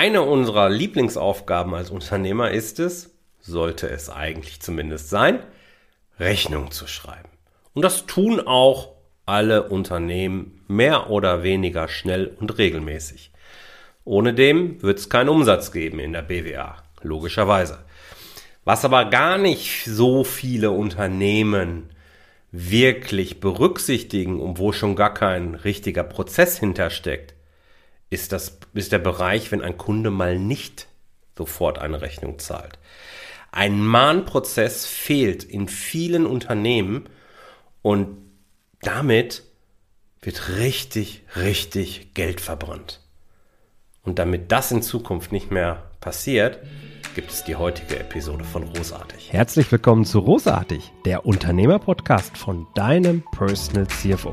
Eine unserer Lieblingsaufgaben als Unternehmer ist es, sollte es eigentlich zumindest sein, Rechnung zu schreiben. Und das tun auch alle Unternehmen mehr oder weniger schnell und regelmäßig. Ohne dem wird es keinen Umsatz geben in der BWA, logischerweise. Was aber gar nicht so viele Unternehmen wirklich berücksichtigen und wo schon gar kein richtiger Prozess hintersteckt, ist, das, ist der Bereich, wenn ein Kunde mal nicht sofort eine Rechnung zahlt. Ein Mahnprozess fehlt in vielen Unternehmen und damit wird richtig, richtig Geld verbrannt. Und damit das in Zukunft nicht mehr passiert, gibt es die heutige Episode von Rosartig. Herzlich willkommen zu Rosartig, der Unternehmer-Podcast von deinem Personal CFO.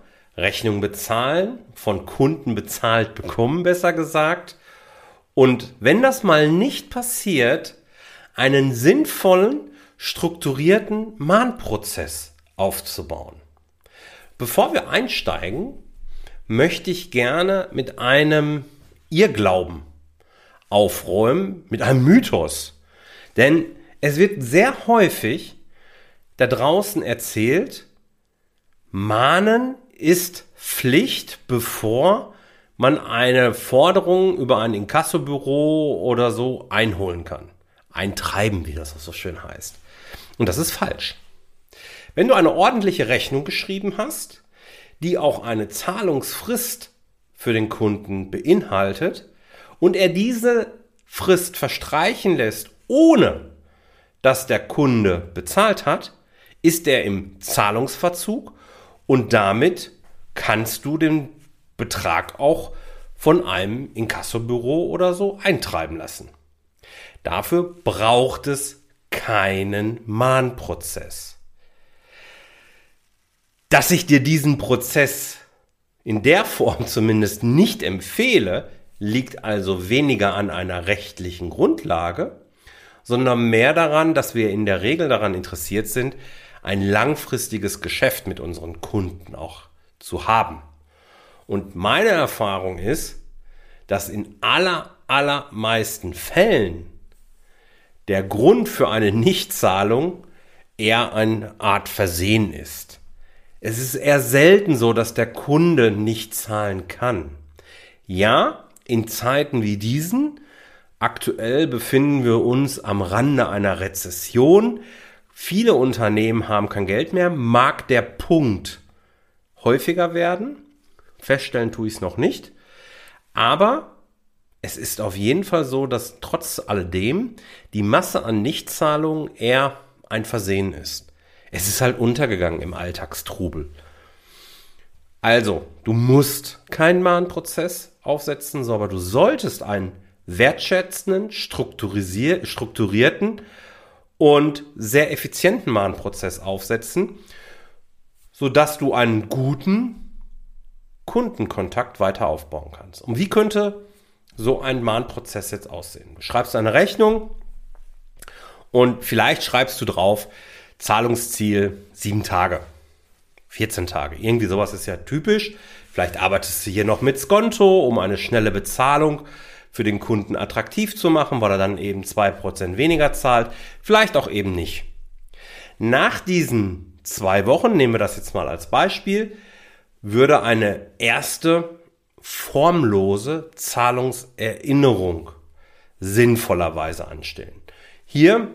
Rechnung bezahlen, von Kunden bezahlt bekommen, besser gesagt. Und wenn das mal nicht passiert, einen sinnvollen, strukturierten Mahnprozess aufzubauen. Bevor wir einsteigen, möchte ich gerne mit einem Irrglauben aufräumen, mit einem Mythos. Denn es wird sehr häufig da draußen erzählt, Mahnen ist Pflicht, bevor man eine Forderung über ein Inkassobüro oder so einholen kann. Eintreiben, wie das so schön heißt. Und das ist falsch. Wenn du eine ordentliche Rechnung geschrieben hast, die auch eine Zahlungsfrist für den Kunden beinhaltet und er diese Frist verstreichen lässt, ohne dass der Kunde bezahlt hat, ist er im Zahlungsverzug und damit kannst du den Betrag auch von einem Inkassobüro oder so eintreiben lassen. Dafür braucht es keinen Mahnprozess. Dass ich dir diesen Prozess in der Form zumindest nicht empfehle, liegt also weniger an einer rechtlichen Grundlage, sondern mehr daran, dass wir in der Regel daran interessiert sind, ein langfristiges Geschäft mit unseren Kunden auch zu haben. Und meine Erfahrung ist, dass in aller, allermeisten Fällen der Grund für eine Nichtzahlung eher eine Art Versehen ist. Es ist eher selten so, dass der Kunde nicht zahlen kann. Ja, in Zeiten wie diesen, aktuell befinden wir uns am Rande einer Rezession, viele Unternehmen haben kein Geld mehr, mag der Punkt häufiger werden. Feststellen tue ich es noch nicht. Aber es ist auf jeden Fall so, dass trotz alledem die Masse an Nichtzahlungen eher ein Versehen ist. Es ist halt untergegangen im Alltagstrubel. Also, du musst keinen Mahnprozess aufsetzen, aber du solltest einen wertschätzenden, strukturierten und sehr effizienten Mahnprozess aufsetzen, sodass du einen guten Kundenkontakt weiter aufbauen kannst. Und wie könnte so ein Mahnprozess jetzt aussehen? Du schreibst eine Rechnung und vielleicht schreibst du drauf, Zahlungsziel sieben Tage, 14 Tage. Irgendwie sowas ist ja typisch. Vielleicht arbeitest du hier noch mit Skonto, um eine schnelle Bezahlung für den Kunden attraktiv zu machen, weil er dann eben zwei Prozent weniger zahlt, vielleicht auch eben nicht. Nach diesen zwei Wochen, nehmen wir das jetzt mal als Beispiel, würde eine erste formlose Zahlungserinnerung sinnvollerweise anstellen. Hier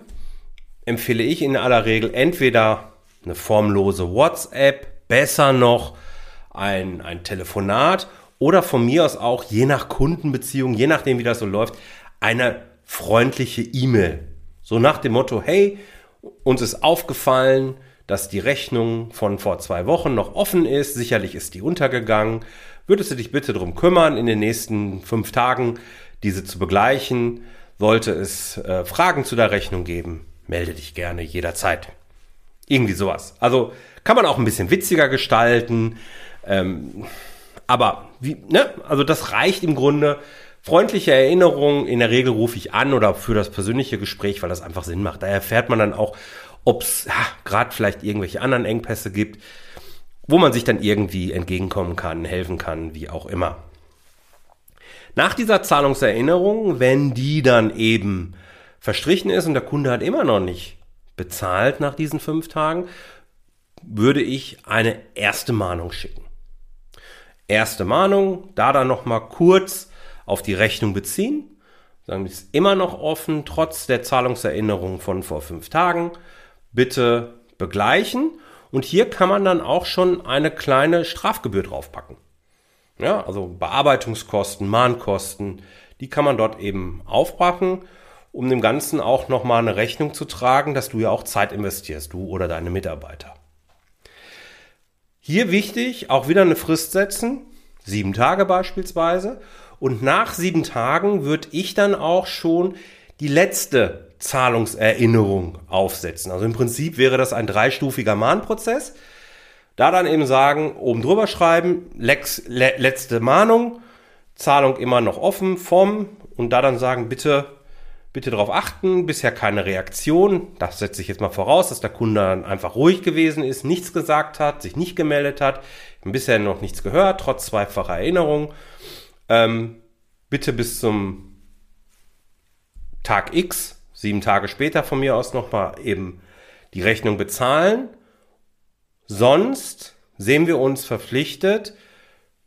empfehle ich in aller Regel entweder eine formlose WhatsApp, besser noch ein, ein Telefonat oder von mir aus auch, je nach Kundenbeziehung, je nachdem, wie das so läuft, eine freundliche E-Mail. So nach dem Motto, hey, uns ist aufgefallen, dass die Rechnung von vor zwei Wochen noch offen ist. Sicherlich ist die untergegangen. Würdest du dich bitte darum kümmern, in den nächsten fünf Tagen diese zu begleichen. Sollte es äh, Fragen zu der Rechnung geben, melde dich gerne jederzeit. Irgendwie sowas. Also kann man auch ein bisschen witziger gestalten. Ähm, aber wie, ne? Also das reicht im Grunde. Freundliche Erinnerungen, in der Regel rufe ich an oder für das persönliche Gespräch, weil das einfach Sinn macht. Da erfährt man dann auch, ob es ja, gerade vielleicht irgendwelche anderen Engpässe gibt, wo man sich dann irgendwie entgegenkommen kann, helfen kann, wie auch immer. Nach dieser Zahlungserinnerung, wenn die dann eben verstrichen ist und der Kunde hat immer noch nicht bezahlt nach diesen fünf Tagen, würde ich eine erste Mahnung schicken. Erste Mahnung, da dann nochmal kurz auf die Rechnung beziehen. Sagen, ist immer noch offen, trotz der Zahlungserinnerung von vor fünf Tagen. Bitte begleichen. Und hier kann man dann auch schon eine kleine Strafgebühr draufpacken. Ja, also Bearbeitungskosten, Mahnkosten, die kann man dort eben aufpacken, um dem Ganzen auch nochmal eine Rechnung zu tragen, dass du ja auch Zeit investierst, du oder deine Mitarbeiter. Hier wichtig, auch wieder eine Frist setzen, sieben Tage beispielsweise. Und nach sieben Tagen würde ich dann auch schon die letzte Zahlungserinnerung aufsetzen. Also im Prinzip wäre das ein dreistufiger Mahnprozess. Da dann eben sagen, oben drüber schreiben, Lex, le, letzte Mahnung, Zahlung immer noch offen vom und da dann sagen, bitte Bitte darauf achten, bisher keine Reaktion. Das setze ich jetzt mal voraus, dass der Kunde einfach ruhig gewesen ist, nichts gesagt hat, sich nicht gemeldet hat, bisher noch nichts gehört, trotz zweifacher Erinnerung. Ähm, bitte bis zum Tag X, sieben Tage später von mir aus nochmal eben die Rechnung bezahlen. Sonst sehen wir uns verpflichtet,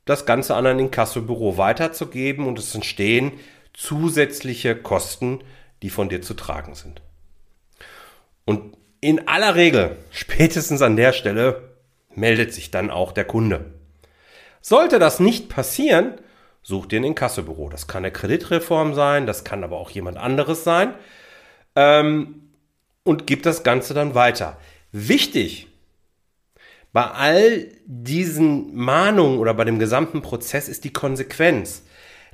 das Ganze an ein Inkassobüro weiterzugeben und es entstehen zusätzliche Kosten, die von dir zu tragen sind. Und in aller Regel, spätestens an der Stelle, meldet sich dann auch der Kunde. Sollte das nicht passieren, such dir ein Inkassobüro. Das kann eine Kreditreform sein, das kann aber auch jemand anderes sein. Ähm, und gib das Ganze dann weiter. Wichtig bei all diesen Mahnungen oder bei dem gesamten Prozess ist die Konsequenz,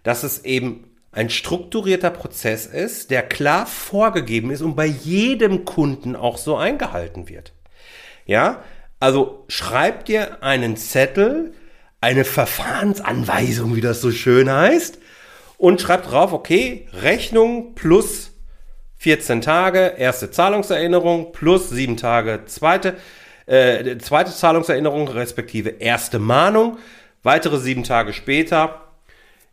dass es eben ein strukturierter Prozess ist, der klar vorgegeben ist und bei jedem Kunden auch so eingehalten wird. Ja, also schreib dir einen Zettel, eine Verfahrensanweisung, wie das so schön heißt, und schreib drauf, okay, Rechnung plus 14 Tage, erste Zahlungserinnerung plus 7 Tage, zweite, äh, zweite Zahlungserinnerung, respektive erste Mahnung, weitere 7 Tage später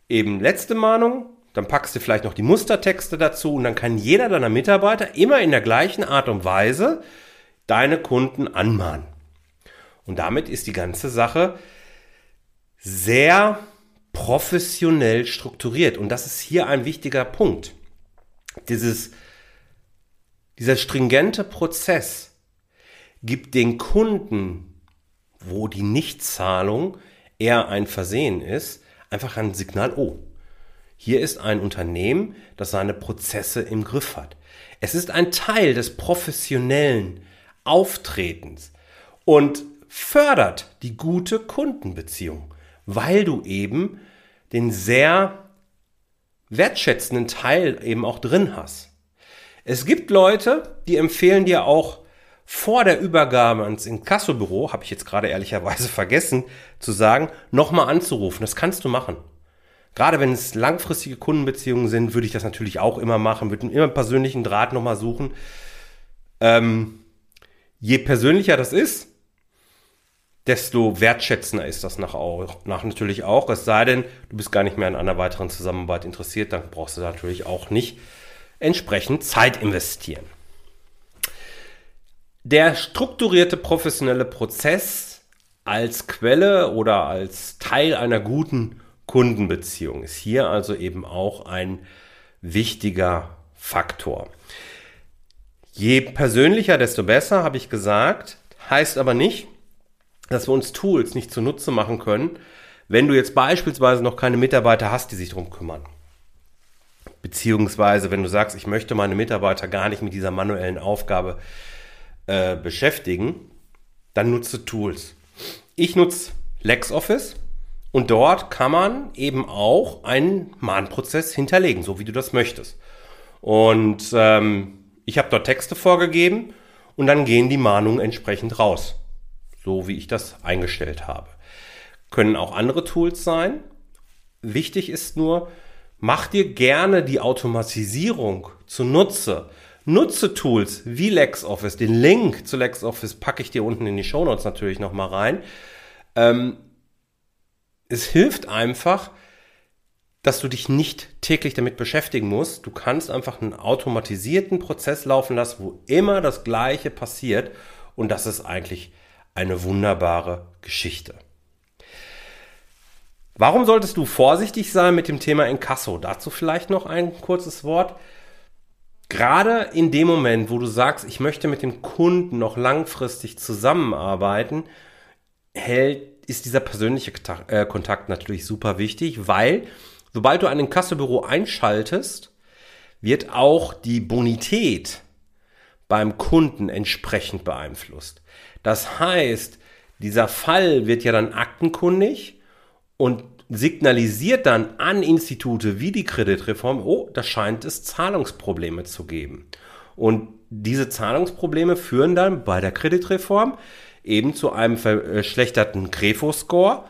eben letzte Mahnung, dann packst du vielleicht noch die Mustertexte dazu und dann kann jeder deiner Mitarbeiter immer in der gleichen Art und Weise deine Kunden anmahnen. Und damit ist die ganze Sache sehr professionell strukturiert. Und das ist hier ein wichtiger Punkt. Dieses, dieser stringente Prozess gibt den Kunden, wo die Nichtzahlung eher ein Versehen ist, einfach ein Signal, oh, hier ist ein Unternehmen, das seine Prozesse im Griff hat. Es ist ein Teil des professionellen Auftretens und fördert die gute Kundenbeziehung, weil du eben den sehr wertschätzenden Teil eben auch drin hast. Es gibt Leute, die empfehlen dir auch vor der Übergabe ans Inkassobüro, habe ich jetzt gerade ehrlicherweise vergessen zu sagen, nochmal anzurufen. Das kannst du machen. Gerade wenn es langfristige Kundenbeziehungen sind, würde ich das natürlich auch immer machen, würde immer einen persönlichen Draht nochmal suchen. Ähm, je persönlicher das ist, desto wertschätzender ist das nach, nach natürlich auch. Es sei denn, du bist gar nicht mehr an einer weiteren Zusammenarbeit interessiert, dann brauchst du natürlich auch nicht entsprechend Zeit investieren. Der strukturierte professionelle Prozess als Quelle oder als Teil einer guten Kundenbeziehung ist hier also eben auch ein wichtiger Faktor. Je persönlicher, desto besser, habe ich gesagt. Heißt aber nicht, dass wir uns Tools nicht zunutze machen können, wenn du jetzt beispielsweise noch keine Mitarbeiter hast, die sich darum kümmern. Beziehungsweise, wenn du sagst, ich möchte meine Mitarbeiter gar nicht mit dieser manuellen Aufgabe äh, beschäftigen, dann nutze Tools. Ich nutze LexOffice Und dort kann man eben auch einen Mahnprozess hinterlegen, so wie du das möchtest. Und ähm, ich habe dort Texte vorgegeben und dann gehen die Mahnungen entsprechend raus, so wie ich das eingestellt habe. Können auch andere Tools sein. Wichtig ist nur, mach dir gerne die Automatisierung zunutze. Nutze Tools wie LexOffice. Den Link zu LexOffice packe ich dir unten in die Show Notes natürlich nochmal rein. Ähm, es hilft einfach, dass du dich nicht täglich damit beschäftigen musst. Du kannst einfach einen automatisierten Prozess laufen lassen, wo immer das Gleiche passiert. Und das ist eigentlich eine wunderbare Geschichte. Warum solltest du vorsichtig sein mit dem Thema Inkasso? Dazu vielleicht noch ein kurzes Wort. Gerade in dem Moment, wo du sagst, ich möchte mit dem Kunden noch langfristig zusammenarbeiten, hält ist dieser persönliche äh, Kontakt natürlich super wichtig, weil sobald du ein Inkassobüro einschaltest, wird auch die Bonität beim Kunden entsprechend beeinflusst. Das heißt, dieser Fall wird ja dann aktenkundig und signalisiert dann an Institute wie die Kreditreform, oh, da scheint es Zahlungsprobleme zu geben. Und diese Zahlungsprobleme führen dann bei der Kreditreform eben zu einem verschlechterten Grefo-Score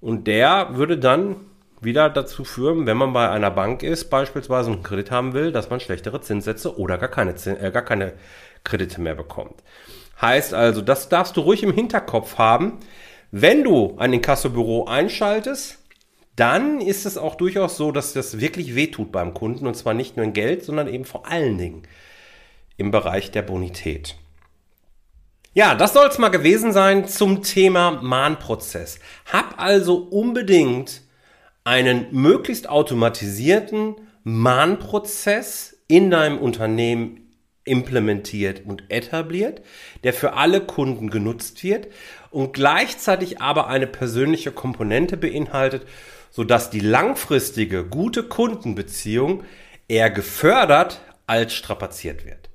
und der würde dann wieder dazu führen, wenn man bei einer Bank ist, beispielsweise einen Kredit haben will, dass man schlechtere Zinssätze oder gar keine, äh, gar keine Kredite mehr bekommt. Heißt also, das darfst du ruhig im Hinterkopf haben. Wenn du ein Inkassobüro einschaltest, dann ist es auch durchaus so, dass das wirklich wehtut beim Kunden und zwar nicht nur in Geld, sondern eben vor allen Dingen im Bereich der Bonität. Ja, das soll es mal gewesen sein zum Thema Mahnprozess. Hab also unbedingt einen möglichst automatisierten Mahnprozess in deinem Unternehmen implementiert und etabliert, der für alle Kunden genutzt wird und gleichzeitig aber eine persönliche Komponente beinhaltet, sodass die langfristige gute Kundenbeziehung eher gefördert als strapaziert wird.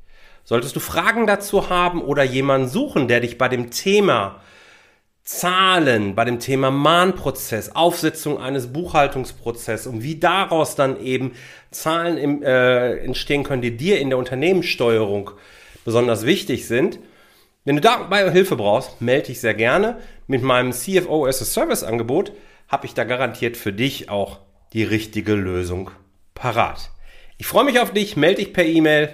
Solltest du Fragen dazu haben oder jemanden suchen, der dich bei dem Thema Zahlen, bei dem Thema Mahnprozess, Aufsetzung eines Buchhaltungsprozesses und wie daraus dann eben Zahlen im, äh, entstehen können, die dir in der Unternehmenssteuerung besonders wichtig sind. Wenn du dabei Hilfe brauchst, melde dich sehr gerne. Mit meinem CFO as a Service Angebot habe ich da garantiert für dich auch die richtige Lösung parat. Ich freue mich auf dich, melde dich per E-Mail